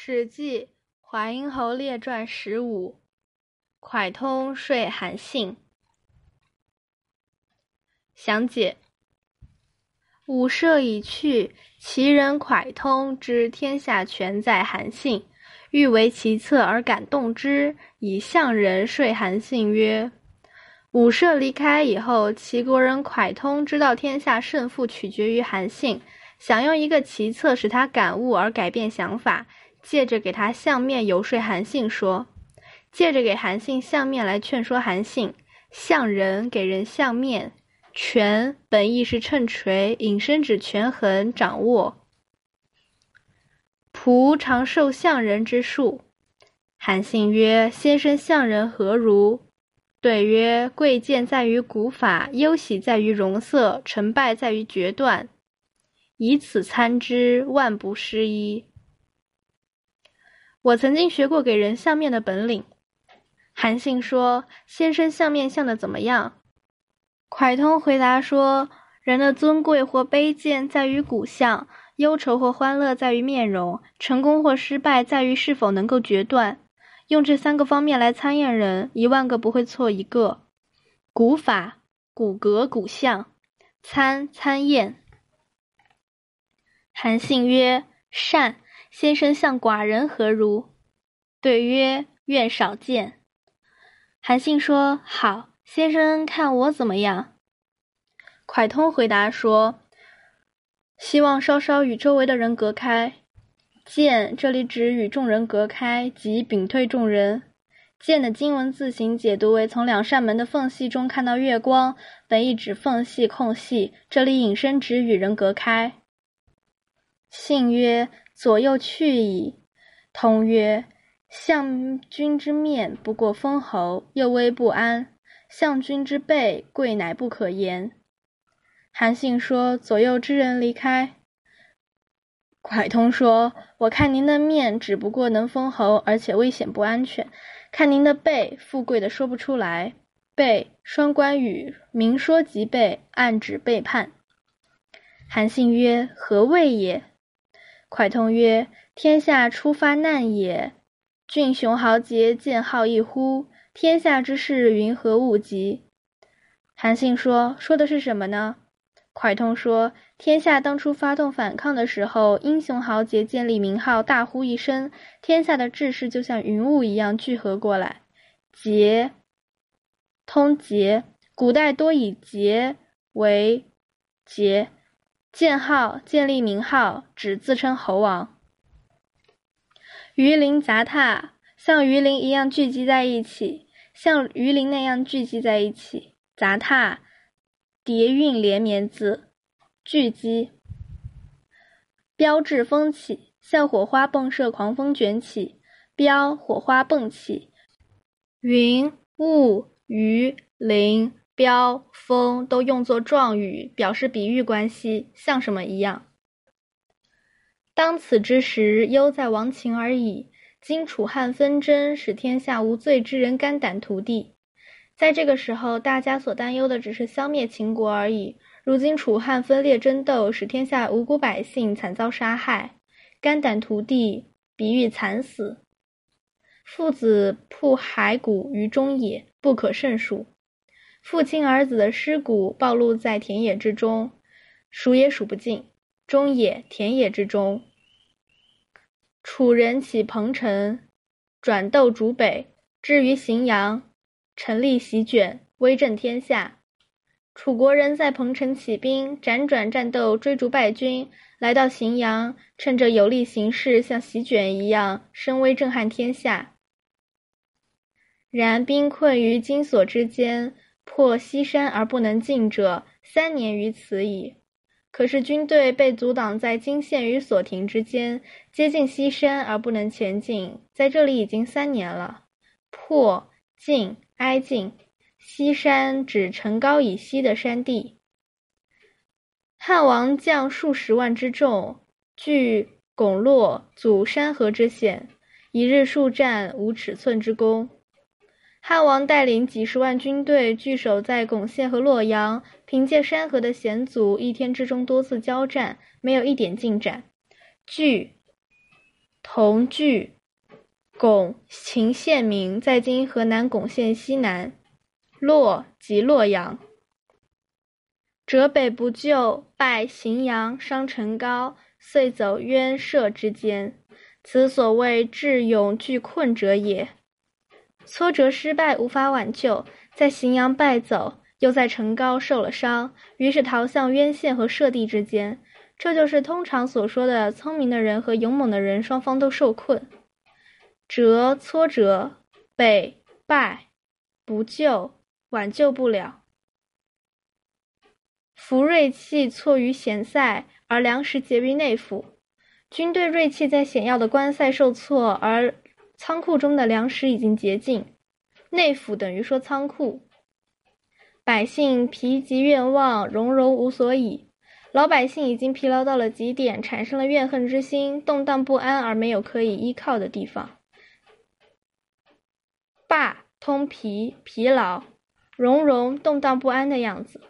史记华阴侯列传十五，蒯通说韩信。详解：武社已去，齐人蒯通知天下全在韩信，欲为其策而感动之，以向人说韩信曰：“武社离开以后，齐国人蒯通知道天下胜负取决于韩信，想用一个奇策使他感悟而改变想法。”借着给他相面游说韩信说，借着给韩信相面来劝说韩信。相人给人相面，权本意是秤锤，引申指权衡掌握。仆常受相人之术。韩信曰：“先生相人何如？”对曰：“贵贱在于古法，忧喜在于容色，成败在于决断。以此参之，万不失一。”我曾经学过给人相面的本领。韩信说：“先生相面相的怎么样？”蒯通回答说：“人的尊贵或卑贱在于骨相，忧愁或欢乐在于面容，成功或失败在于是否能够决断。用这三个方面来参验人，一万个不会错一个。骨法、骨骼、骨相，参参验。”韩信曰：“善。”先生向寡人何如？对曰：愿少见。韩信说：好，先生看我怎么样？蒯通回答说：希望稍稍与周围的人隔开。见这里指与众人隔开，即屏退众人。见的经文字形解读为从两扇门的缝隙中看到月光，本意指缝隙空隙，这里引申指与人隔开。信曰。左右去矣。通曰：“相君之面不过封侯，又危不安；相君之背贵乃不可言。”韩信说：“左右之人离开。”蒯通说：“我看您的面只不过能封侯，而且危险不安全；看您的背，富贵的说不出来。背双关语，明说即背，暗指背叛。”韩信曰：“何谓也？”蒯通曰：“天下初发难也，俊雄豪杰见号一呼？天下之事，云何物极？”韩信说：“说的是什么呢？”蒯通说：“天下当初发动反抗的时候，英雄豪杰建立名号，大呼一声，天下的志士就像云雾一样聚合过来。节，通节，古代多以节为节。”建号，建立名号，指自称侯王。鱼鳞杂沓，像鱼鳞一样聚集在一起，像鱼鳞那样聚集在一起。杂沓，叠韵连绵字，聚集。标志风起，像火花迸射，狂风卷起。标，火花迸起。云、雾、鱼、鳞。标风都用作状语，表示比喻关系，像什么一样。当此之时，忧在亡秦而已。今楚汉纷争，使天下无罪之人肝胆涂地。在这个时候，大家所担忧的只是消灭秦国而已。如今楚汉分裂争斗，使天下无辜百姓惨遭杀害，肝胆涂地，比喻惨死。父子铺骸骨于中野，不可胜数。父亲儿子的尸骨暴露在田野之中，数也数不尽。中野田野之中，楚人起彭城，转斗逐北，至于荥阳，陈立席卷，威震天下。楚国人在彭城起兵，辗转战斗，追逐败军，来到荥阳，趁着有利形势，像席卷一样，声威震撼天下。然兵困于金锁之间。破西山而不能进者，三年于此矣。可是军队被阻挡在金县与所亭之间，接近西山而不能前进，在这里已经三年了。破、进、挨近，西山指城高以西的山地。汉王将数十万之众，据巩洛，阻山河之险，一日数战，无尺寸之功。汉王带领几十万军队据守在巩县和洛阳，凭借山河的险阻，一天之中多次交战，没有一点进展。据同据巩秦县名，在今河南巩县西南。洛即洛阳。折北不救，拜荥阳，伤陈高，遂走渊涉之间。此所谓智勇俱困者也。挫折失败，无法挽救，在荥阳败走，又在陈高受了伤，于是逃向渊县和涉地之间。这就是通常所说的聪明的人和勇猛的人双方都受困。折挫折，北败不救，挽救不了。福锐气错于险塞，而粮食结于内府。军队锐气在险要的关塞受挫，而仓库中的粮食已经竭尽。内府等于说仓库。百姓疲极愿望，荣荣无所倚。老百姓已经疲劳到了极点，产生了怨恨之心，动荡不安，而没有可以依靠的地方。罢通疲疲劳，荣荣动荡不安的样子。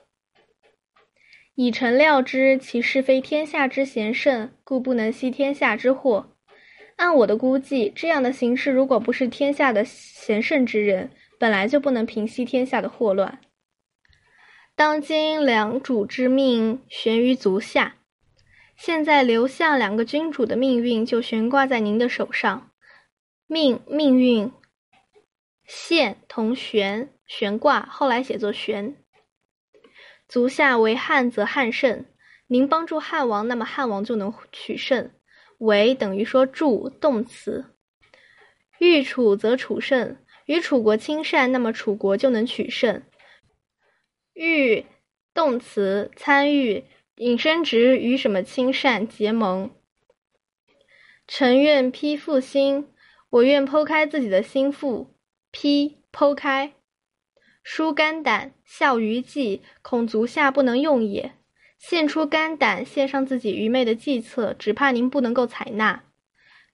以臣料之，其是非天下之贤圣，故不能息天下之祸。按我的估计，这样的形势，如果不是天下的贤圣之人，本来就不能平息天下的祸乱。当今两主之命悬于足下，现在刘向两个君主的命运就悬挂在您的手上。命命运，现同悬悬挂，后来写作悬。足下为汉则汉胜，您帮助汉王，那么汉王就能取胜。为等于说助动词。欲楚则楚胜，与楚国亲善，那么楚国就能取胜。欲动词参与引申直与什么亲善结盟。臣愿披腹心，我愿剖开自己的心腹。披剖开，疏肝胆，效于计，恐足下不能用也。献出肝胆，献上自己愚昧的计策，只怕您不能够采纳。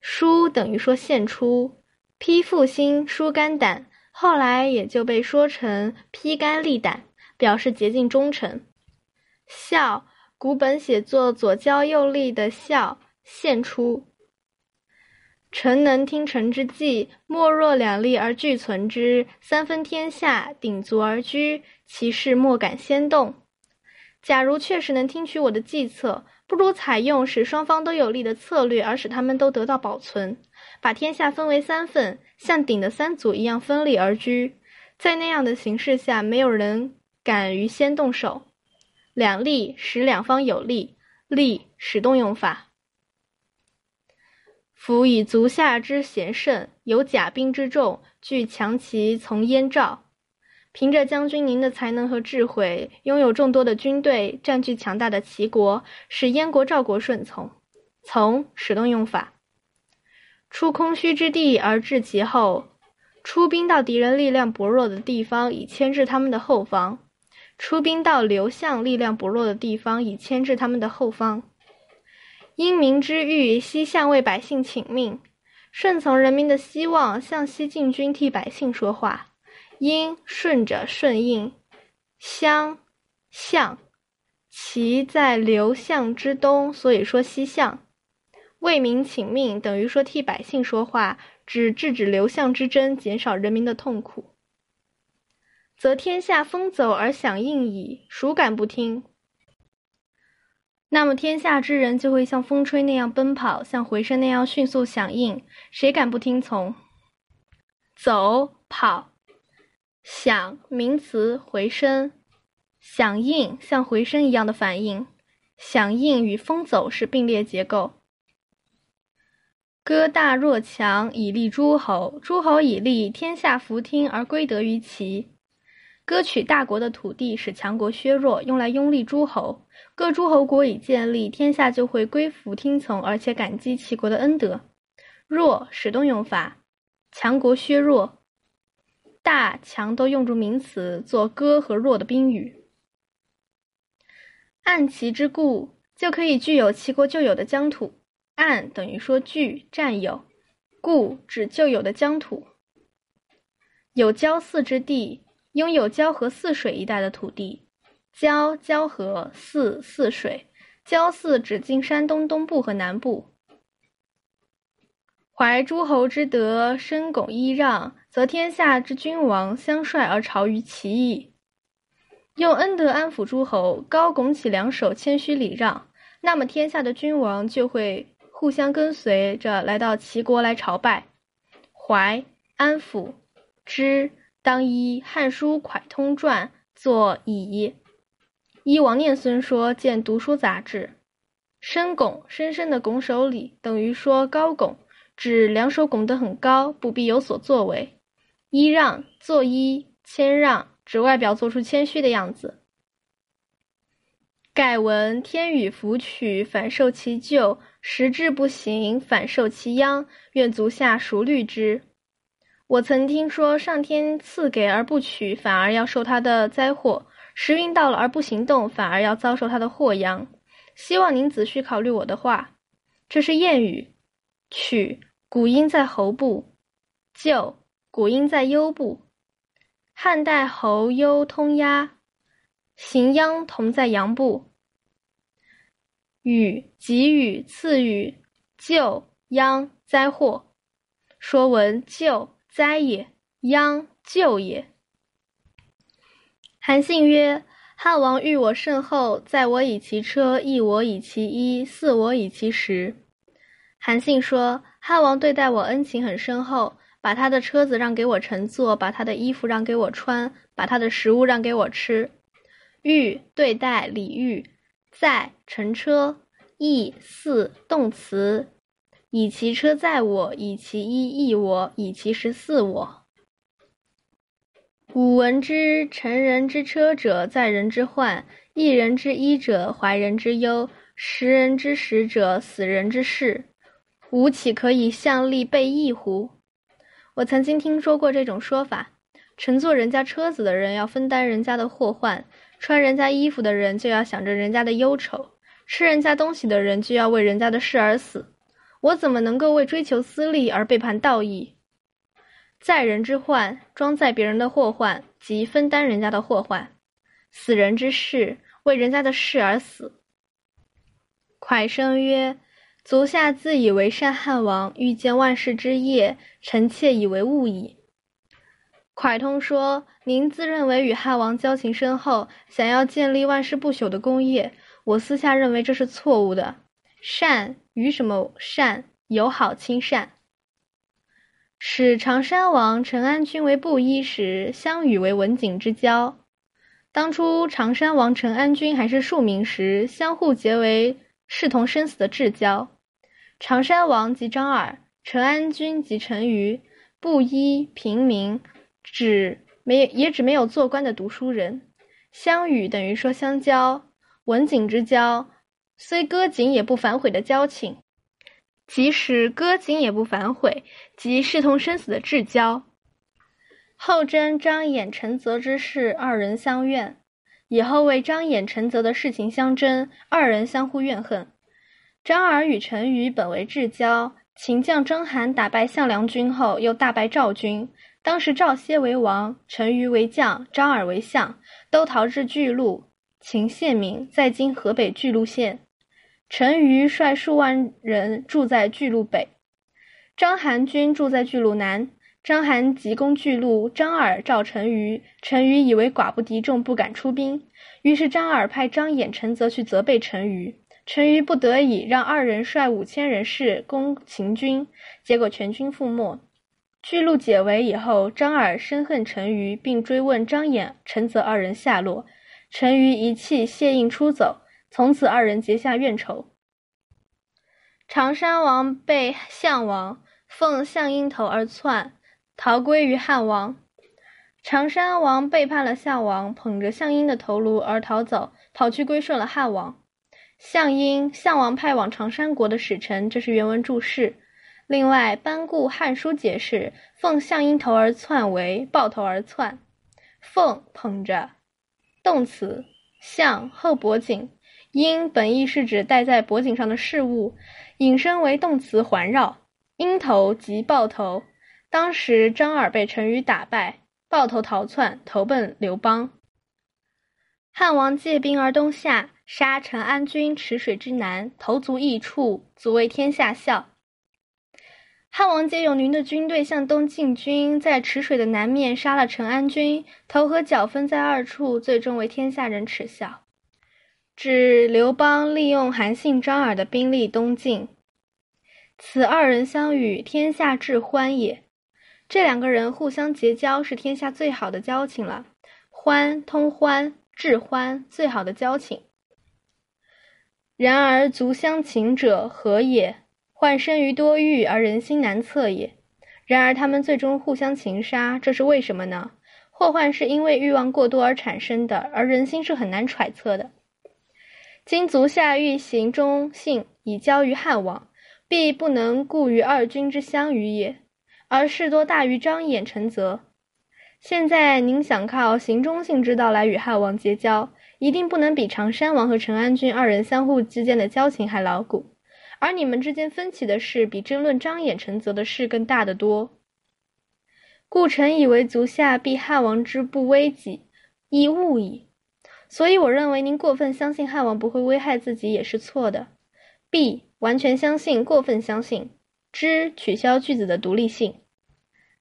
疏等于说献出，披腹心，疏肝胆，后来也就被说成披肝沥胆。表示竭尽忠诚，孝古本写作左交右立的孝献出。臣能听臣之计，莫若两立而俱存之，三分天下，鼎足而居，其事莫敢先动。假如确实能听取我的计策，不如采用使双方都有利的策略，而使他们都得到保存，把天下分为三份，像鼎的三组一样分立而居。在那样的形势下，没有人。敢于先动手，两利使两方有利，利使动用法。夫以足下之贤胜，有甲兵之众，具强骑从燕赵。凭着将军您的才能和智慧，拥有众多的军队，占据强大的齐国，使燕国、赵国顺从。从使动用法，出空虚之地而至其后，出兵到敌人力量薄弱的地方，以牵制他们的后方。出兵到刘向力量薄弱的地方，以牵制他们的后方。因民之欲，西向为百姓请命，顺从人民的希望，向西进军替百姓说话。因顺着顺应，相向，其在流向之东，所以说西向。为民请命，等于说替百姓说话，指制止流向之争，减少人民的痛苦。则天下风走而响应矣，孰敢不听？那么天下之人就会像风吹那样奔跑，像回声那样迅速响应，谁敢不听从？走跑，响名词回声，响应像回声一样的反应，响应与风走是并列结构。歌大若强，以立诸侯；诸侯以立，天下服听而归德于齐。割取大国的土地，使强国削弱，用来拥立诸侯。各诸侯国已建立，天下就会归服听从，而且感激齐国的恩德。弱使动用法，强国削弱，大强都用作名词，做割和弱的宾语。按齐之故，就可以具有齐国旧有的疆土。按等于说据占有，故指旧有的疆土，有交泗之地。拥有交河泗水一带的土地，交交河泗泗水，交泗指今山东东部和南部。怀诸侯之德，深拱揖让，则天下之君王相率而朝于其矣。用恩德安抚诸侯，高拱起两手，谦虚礼让，那么天下的君王就会互相跟随着来到齐国来朝拜。怀安抚之，当依《汉书·蒯通传》作乙。依王念孙说，见读书杂志。深拱，深深的拱手礼，等于说高拱，指两手拱得很高，不必有所作为。揖让，作揖，谦让，指外表做出谦虚的样子。盖闻天与福取，反受其咎；时至不行，反受其殃。愿足下熟虑之。我曾听说，上天赐给而不取，反而要受他的灾祸。时运到了而不行动，反而要遭受他的祸殃。希望您仔细考虑我的话。这是谚语。取古音在喉部，就古音在幽部。汉代喉幽通压，行央同在阳部。雨给予赐予救殃灾祸。说文救灾也，殃救也。韩信曰：“汉王遇我甚厚，载我以其车，役我以其衣，似我以其食。”韩信说：“汉王对待我恩情很深厚，把他的车子让给我乘坐，把他的衣服让给我穿，把他的食物让给我吃。遇对待礼遇，载乘车，役饲动词，以其车载我，以其衣役我，以其食饲我。”吾闻之：乘人之车者，载人之患；一人之衣者，怀人之忧；食人之食者，死人之事。吾岂可以向力备役乎？我曾经听说过这种说法：乘坐人家车子的人要分担人家的祸患，穿人家衣服的人就要想着人家的忧愁，吃人家东西的人就要为人家的事而死。我怎么能够为追求私利而背叛道义？载人之患，装载别人的祸患，即分担人家的祸患；死人之事，为人家的事而死。蒯生曰：“足下自以为善汉王，欲见万世之业，臣妾以为误矣。”蒯通说：“您自认为与汉王交情深厚，想要建立万世不朽的功业，我私下认为这是错误的。善与什么善？友好亲善。”使常山王陈安君为布衣时，相与为文景之交。当初常山王陈安君还是庶民时，相互结为视同生死的至交。常山王及张耳，陈安君及陈馀，布衣平民，只没也只没有做官的读书人。相与等于说相交，文景之交，虽割颈也不反悔的交情。即使割颈也不反悔，即视同生死的至交。后征张衍、陈泽之事，二人相怨；以后为张衍、陈泽的事情相争，二人相互怨恨。张耳与陈馀本为至交，秦将章邯打败项梁军后，又大败赵军。当时赵歇为王，陈馀为将，张耳为相，都逃至巨鹿（秦县名，在今河北巨鹿县）。陈馀率数万人住在巨鹿北，章邯军住在巨鹿南。章邯急攻巨鹿，张耳召陈馀，陈馀以为寡不敌众，不敢出兵。于是张耳派张衍、陈泽去责备陈馀，陈馀不得已让二人率五千人士攻秦军，结果全军覆没。巨鹿解围以后，张耳深恨陈馀，并追问张衍、陈泽二人下落。陈馀一气谢印出走。从此二人结下怨仇。常山王被项王奉项英头而窜，逃归于汉王。常山王背叛了项王，捧着项英的头颅而逃走，跑去归顺了汉王。项英，项王派往长山国的使臣，这是原文注释。另外，班固《汉书》解释奉项英头而窜为抱头而窜，奉捧着，动词，项后脖颈。鹰本意是指戴在脖颈上的饰物，引申为动词环绕。鹰头即抱头。当时张耳被陈馀打败，抱头逃窜，投奔刘邦。汉王借兵而东下，杀陈安军池水之南，投足异处，足为天下笑。汉王借用您的军队向东进军，在池水的南面杀了陈安军，头和脚分在二处，最终为天下人耻笑。指刘邦利用韩信、张耳的兵力东进，此二人相与，天下至欢也。这两个人互相结交，是天下最好的交情了。欢，通欢，至欢，最好的交情。然而足相情者何也？患生于多欲而人心难测也。然而他们最终互相情杀，这是为什么呢？祸患是因为欲望过多而产生的，而人心是很难揣测的。今足下欲行忠信以交于汉王，必不能顾于二君之相与也，而事多大于张眼陈泽。现在您想靠行忠信之道来与汉王结交，一定不能比常山王和陈安君二人相互之间的交情还牢固。而你们之间分歧的事，比争论张衍陈泽的事更大得多。故臣以为足下必汉王之不危己，亦误矣。所以我认为您过分相信汉王不会危害自己也是错的。必完全相信，过分相信。之取消句子的独立性。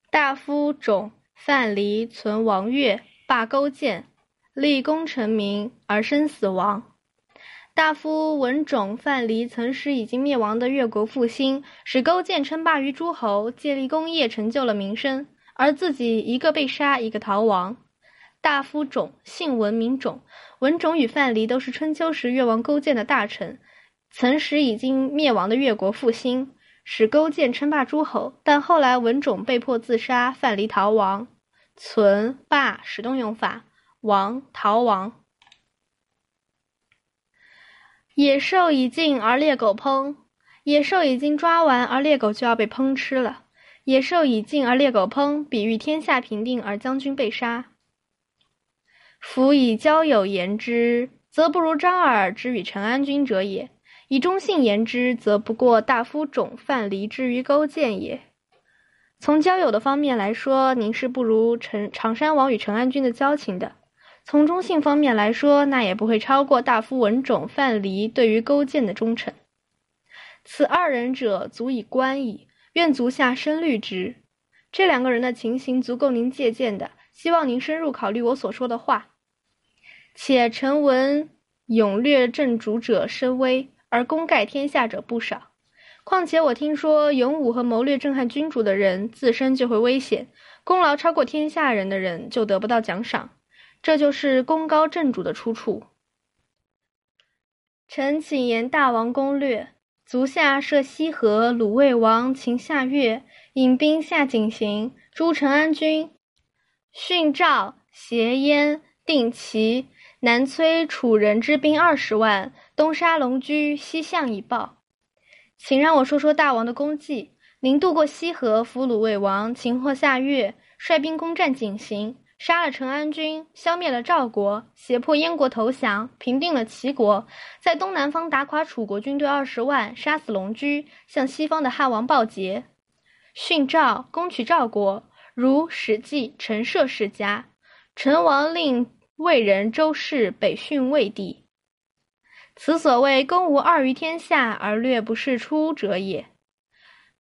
大夫种范蠡存王越，罢勾践，立功成名而身死亡。大夫文种、范蠡曾使已经灭亡的越国复兴，使勾践称霸于诸侯，建立功业，成就了名声，而自己一个被杀，一个逃亡。大夫种姓文名种，文种与范蠡都是春秋时越王勾践的大臣，曾使已经灭亡的越国复兴，使勾践称霸诸侯。但后来文种被迫自杀，范蠡逃亡。存霸使动用法，亡逃亡。野兽已尽而猎狗烹，野兽已经抓完而猎狗就要被烹吃了。野兽已尽而猎狗烹，比喻天下平定而将军被杀。夫以交友言之，则不如张耳之与陈安君者也；以忠信言之，则不过大夫种范蠡之于勾践也。从交友的方面来说，您是不如陈常山王与陈安君的交情的。从忠信方面来说，那也不会超过大夫文种、范蠡对于勾践的忠诚。此二人者，足以观矣。愿足下深虑之。这两个人的情形足够您借鉴的，希望您深入考虑我所说的话。且臣闻勇略正主者深微，而功盖天下者不少。况且我听说，勇武和谋略震撼君主的人，自身就会危险；功劳超过天下人的人，就得不到奖赏。这就是功高震主的出处。臣请言大王攻略：足下设西河，鲁魏王秦下越，引兵下井陉，诛陈安军，训赵、挟燕、定齐，南摧楚人之兵二十万，东杀龙驹，西向以报。请让我说说大王的功绩。您渡过西河，俘鲁魏王，擒获下越，率兵攻占井陉。杀了陈安军，消灭了赵国，胁迫燕国投降，平定了齐国，在东南方打垮楚国军队二十万，杀死龙驹，向西方的汉王报捷，训赵，攻取赵国。如《史记·陈涉世家》，陈王令魏人周氏北训魏地，此所谓攻无二于天下而略不世出者也。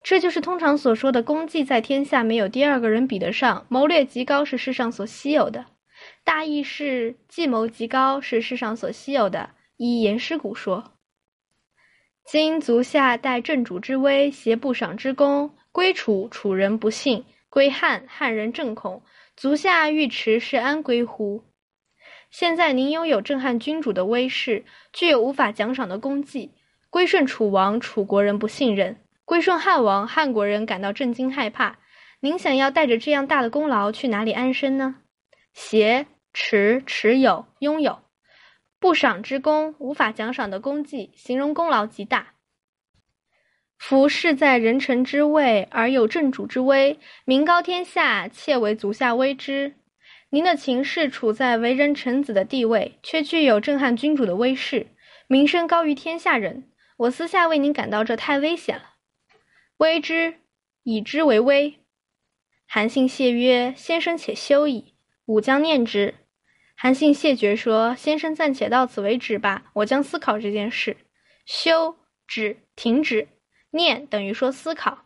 这就是通常所说的功绩在天下没有第二个人比得上，谋略极高是世上所稀有的。大意是计谋极高是世上所稀有的。依言师古说，今足下待正主之威，挟不赏之功，归楚，楚人不信；归汉，汉人正恐。足下欲持是安归乎？现在您拥有震撼君主的威势，具有无法奖赏的功绩，归顺楚王，楚国人不信任。归顺汉王，汉国人感到震惊害怕。您想要带着这样大的功劳去哪里安身呢？挟持持有拥有，不赏之功，无法奖赏的功绩，形容功劳极大。夫事在人臣之位，而有正主之威，名高天下，窃为足下威之。您的情势处在为人臣子的地位，却具有震撼君主的威势，名声高于天下人。我私下为您感到这太危险了。微之，以之为微。韩信谢曰：“先生且休矣，吾将念之。”韩信谢绝说：“先生暂且到此为止吧，我将思考这件事。”休止，停止，念等于说思考。